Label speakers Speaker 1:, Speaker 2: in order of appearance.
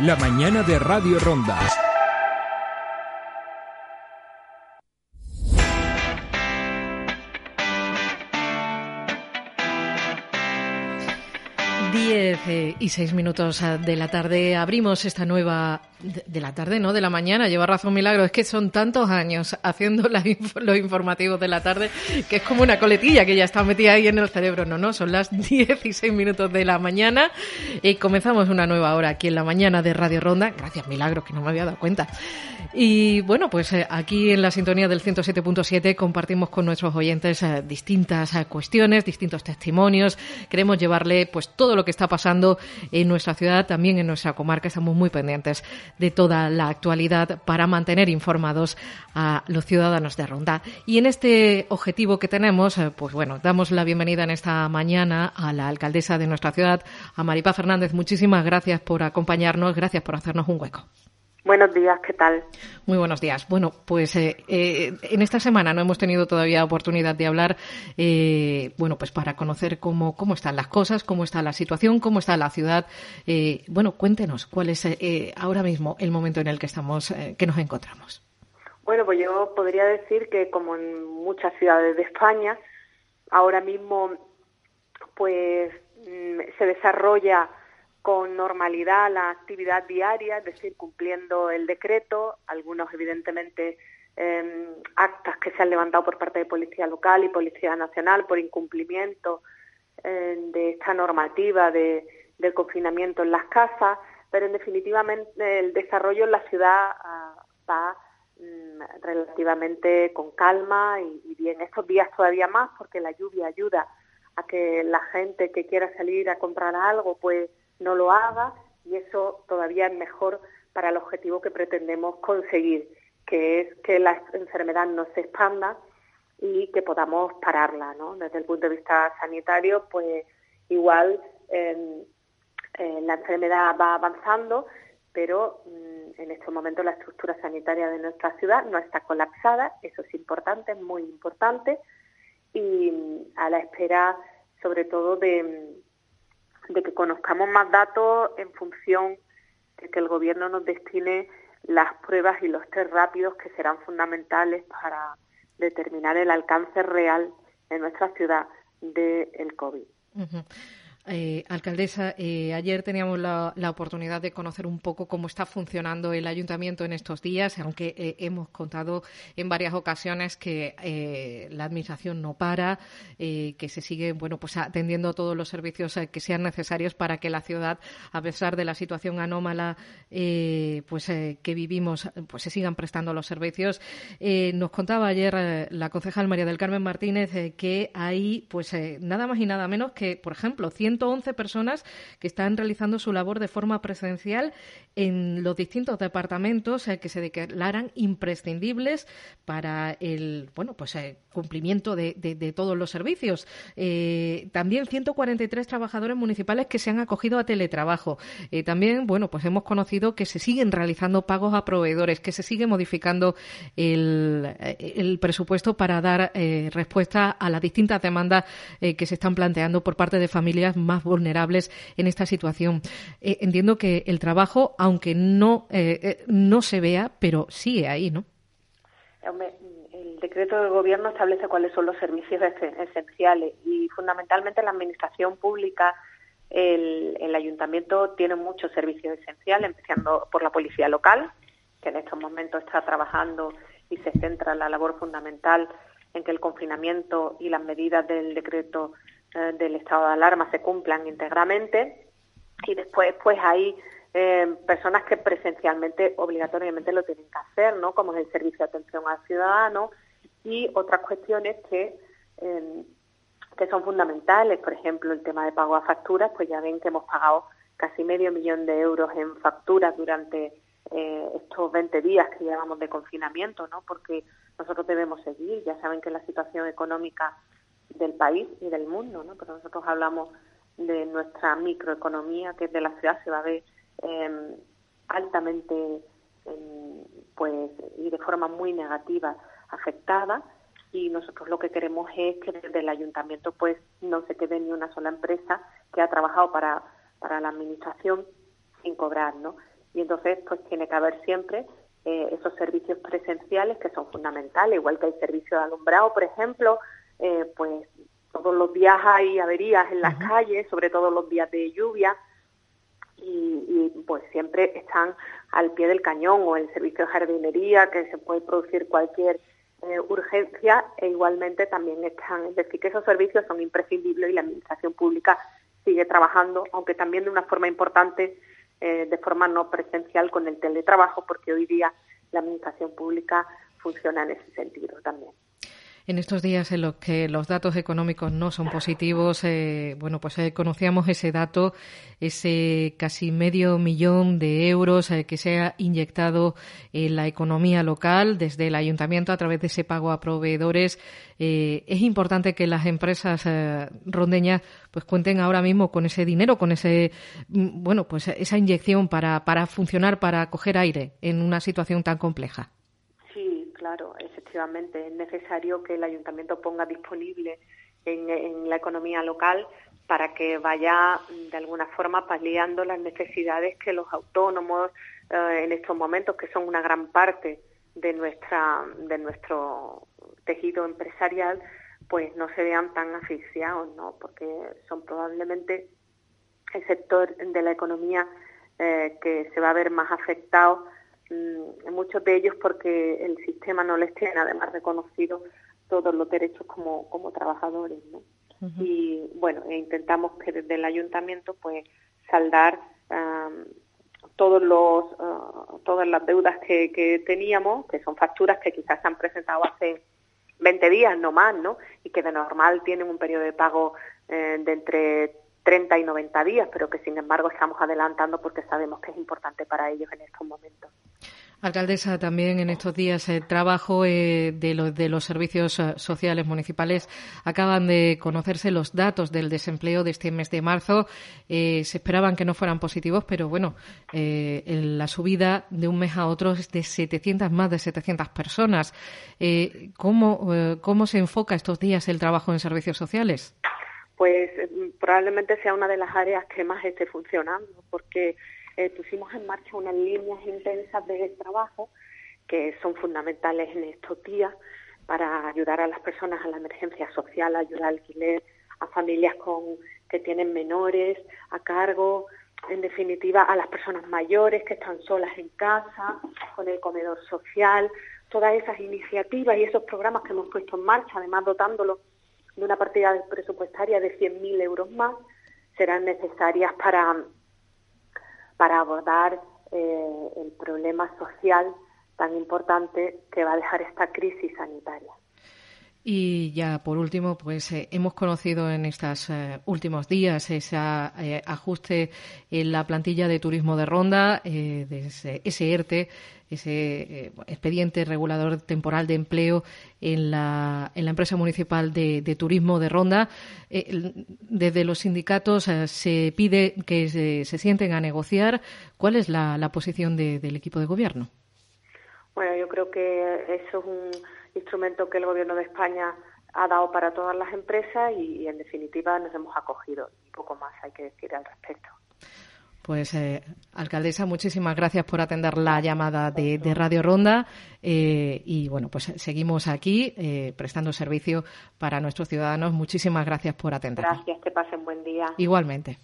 Speaker 1: la mañana de Radio Ronda.
Speaker 2: Eh, y seis minutos eh, de la tarde abrimos esta nueva de, la tarde, no de la mañana. Lleva razón Milagro. Es que son tantos años haciendo los informativos de la tarde que es como una coletilla que ya está metida ahí en el cerebro. No, no, son las diez y seis minutos de la mañana y comenzamos una nueva hora aquí en la mañana de Radio Ronda. Gracias Milagro, que no me había dado cuenta. Y bueno, pues eh, aquí en la sintonía del 107.7 compartimos con nuestros oyentes distintas cuestiones, distintos testimonios. Queremos llevarle pues todo lo que está pasando en nuestra ciudad, también en nuestra comarca. Estamos muy pendientes de toda la actualidad para mantener informados a los ciudadanos de Ronda. Y en este objetivo que tenemos, eh, pues bueno, damos la bienvenida en esta mañana a la alcaldesa de nuestra ciudad, a Maripá Fernández. Muchísimas gracias por acompañarnos, gracias por hacernos un hueco.
Speaker 3: Buenos días, ¿qué tal?
Speaker 2: Muy buenos días. Bueno, pues eh, eh, en esta semana no hemos tenido todavía oportunidad de hablar, eh, bueno, pues para conocer cómo, cómo están las cosas, cómo está la situación, cómo está la ciudad. bueno, cuéntenos cuál es ahora mismo el momento en el que estamos, que nos encontramos.
Speaker 3: Bueno, pues yo podría decir que como en muchas ciudades de España, ahora mismo, pues mm, se desarrolla con normalidad la actividad diaria, es decir, cumpliendo el decreto, algunos evidentemente em, actas que se han levantado por parte de Policía Local y Policía Nacional por incumplimiento em, de esta normativa de, del confinamiento en las casas, pero en definitiva el desarrollo en la ciudad ah, va mm, relativamente con calma y, y bien. Estos días todavía más porque la lluvia ayuda a que la gente que quiera salir a comprar algo pues no lo haga y eso todavía es mejor para el objetivo que pretendemos conseguir, que es que la enfermedad no se expanda y que podamos pararla, ¿no? Desde el punto de vista sanitario, pues igual em, eh, la enfermedad va avanzando, pero mm, en estos momentos la estructura sanitaria de nuestra ciudad no está colapsada, eso es importante, es muy importante, y mm, a la espera sobre todo de, de que conozcamos más datos en función de que el gobierno nos destine las pruebas y los test rápidos que serán fundamentales para determinar el alcance real en nuestra ciudad del COVID.
Speaker 2: Eh, alcaldesa, eh, ayer teníamos la, oportunidad de conocer un poco cómo está funcionando el ayuntamiento en estos días, aunque eh, hemos contado en varias ocasiones que la administración no para, que se sigue, bueno, pues atendiendo todos los servicios que sean necesarios para que la ciudad, a pesar de la situación anómala, pues que vivimos, pues se sigan prestando los servicios. nos contaba ayer la concejal María del Carmen Martínez que hay, pues nada más y nada menos que, por ejemplo, 100 111 personas que están realizando su labor de forma presencial en los distintos departamentos eh, que se declaran imprescindibles para el bueno pues eh, cumplimiento de, todos los servicios. Eh, también 143 trabajadores municipales que se han acogido a teletrabajo. también bueno pues hemos conocido que se siguen realizando pagos a proveedores, que se sigue modificando el, el presupuesto para dar respuesta a las distintas demandas que se están planteando por parte de familias más vulnerables en esta situación. Eh, entiendo que el trabajo, aunque no, eh, eh, no se vea, pero sigue ahí, ¿no?
Speaker 3: El decreto del Gobierno establece cuáles son los servicios esenciales y fundamentalmente la Administración Pública, el, el Ayuntamiento tiene muchos servicios esenciales, empezando por la Policía Local, que en estos momentos está trabajando y se centra en la labor fundamental en que el confinamiento y las medidas del decreto eh, del estado de alarma se cumplan íntegramente y después pues hay eh, personas que presencialmente obligatoriamente lo tienen que hacer, ¿no? Como es el servicio de atención al ciudadano y otras cuestiones que em, que son fundamentales, por ejemplo, el tema de pago a facturas, pues ya ven que hemos pagado casi medio millón de euros en facturas durante eh, estos 20 días que llevamos de confinamiento, ¿no? Porque nosotros debemos seguir, ya saben que la situación económica del país y del mundo, ¿no? Pero nosotros hablamos de nuestra microeconomía, que de la ciudad, se va a ver em, altamente, em, pues, y de forma muy negativa afectada. Y nosotros lo que queremos es que desde el ayuntamiento, pues, no se quede ni una sola empresa que ha trabajado para, para la administración sin cobrar, ¿no? y entonces pues tiene que haber siempre eh, esos servicios presenciales que son fundamentales, igual que el servicio de alumbrado, por ejemplo, eh, pues todos los días hay averías en las calles, sobre todo los días de lluvia, y, pues siempre están al pie del cañón o el servicio de jardinería, que se puede producir cualquier eh, urgencia, e igualmente también están, es decir, que esos servicios son imprescindibles y la administración pública sigue trabajando, aunque también de una forma importante, eh, de forma no presencial con el teletrabajo, porque hoy día la administración pública funciona en ese sentido también.
Speaker 2: En estos días en los que los datos económicos no son positivos, eh, bueno, pues eh, conocíamos ese dato, ese casi medio millón de euros eh, que se ha inyectado en la economía local desde el ayuntamiento a través de ese pago a proveedores. es importante que las empresas rondeñas pues cuenten ahora mismo con ese dinero, con ese, mm, bueno, pues esa inyección para, para funcionar, para coger aire en una situación tan compleja.
Speaker 3: Claro, efectivamente es necesario que el ayuntamiento ponga disponible en, la economía local para que vaya de alguna forma paliando las necesidades que los autónomos eh, en estos momentos, que son una gran parte de nuestra de nuestro tejido empresarial, pues no se vean tan asfixiados, ¿no? Porque son probablemente el sector de la economía eh, que se va a ver más afectado Mm, muchos de ellos porque el sistema no les tiene además reconocido todos los derechos como, como trabajadores. ¿no? Y bueno, e intentamos que desde el ayuntamiento pues saldar todos los, ah, todas las deudas que, que teníamos, que son facturas que quizás se han presentado hace 20 días, no más, ¿no? Y que de normal tienen un periodo de pago eh, de entre 30 y 90 días, pero que sin embargo estamos adelantando porque sabemos que es importante para ellos en estos momentos.
Speaker 2: Alcaldesa, también en estos días el trabajo eh, de, de, los servicios eh, sociales municipales acaban de conocerse los datos del desempleo de este mes de marzo. Eh, se esperaban que no fueran positivos, pero bueno, la subida de un mes a otro es de 700, más de 700 personas. ¿cómo, ¿Cómo se enfoca estos días el trabajo en servicios sociales?
Speaker 3: Pues probablemente sea una de las áreas que más esté funcionando, porque eh, pusimos en marcha unas líneas intensas de trabajo que son fundamentales en estos días para ayudar a las personas a la emergencia social, ayudar al alquiler, a familias con que tienen menores a cargo, en definitiva a las personas mayores que están solas en casa, con el comedor social, todas esas iniciativas y esos programas que hemos puesto en marcha, además dotándolo de una partida presupuestaria de 100.000 euros más, serán necesarias para para abordar eh, el problema social tan importante que va a dejar esta crisis sanitaria.
Speaker 2: Y ya por último, pues eh, hemos conocido en estos eh, últimos días ese ajuste en la plantilla de turismo de Ronda, de ese, ERTE, ese expediente regulador temporal de empleo en la, en la empresa municipal de, turismo de Ronda. desde los sindicatos se pide que se, sienten a negociar. ¿Cuál es la, la posición del equipo de gobierno?
Speaker 3: Bueno, yo creo que eso es un instrumento que el Gobierno de España ha dado para todas las empresas y, en definitiva nos hemos acogido. Un poco más hay que decir al respecto.
Speaker 2: Pues, eh, alcaldesa, muchísimas gracias por atender la llamada de, Radio Ronda eh, y, bueno, pues seguimos aquí eh, prestando servicio para nuestros ciudadanos. Muchísimas gracias por atender.
Speaker 3: Gracias, que pasen buen día.
Speaker 2: Igualmente.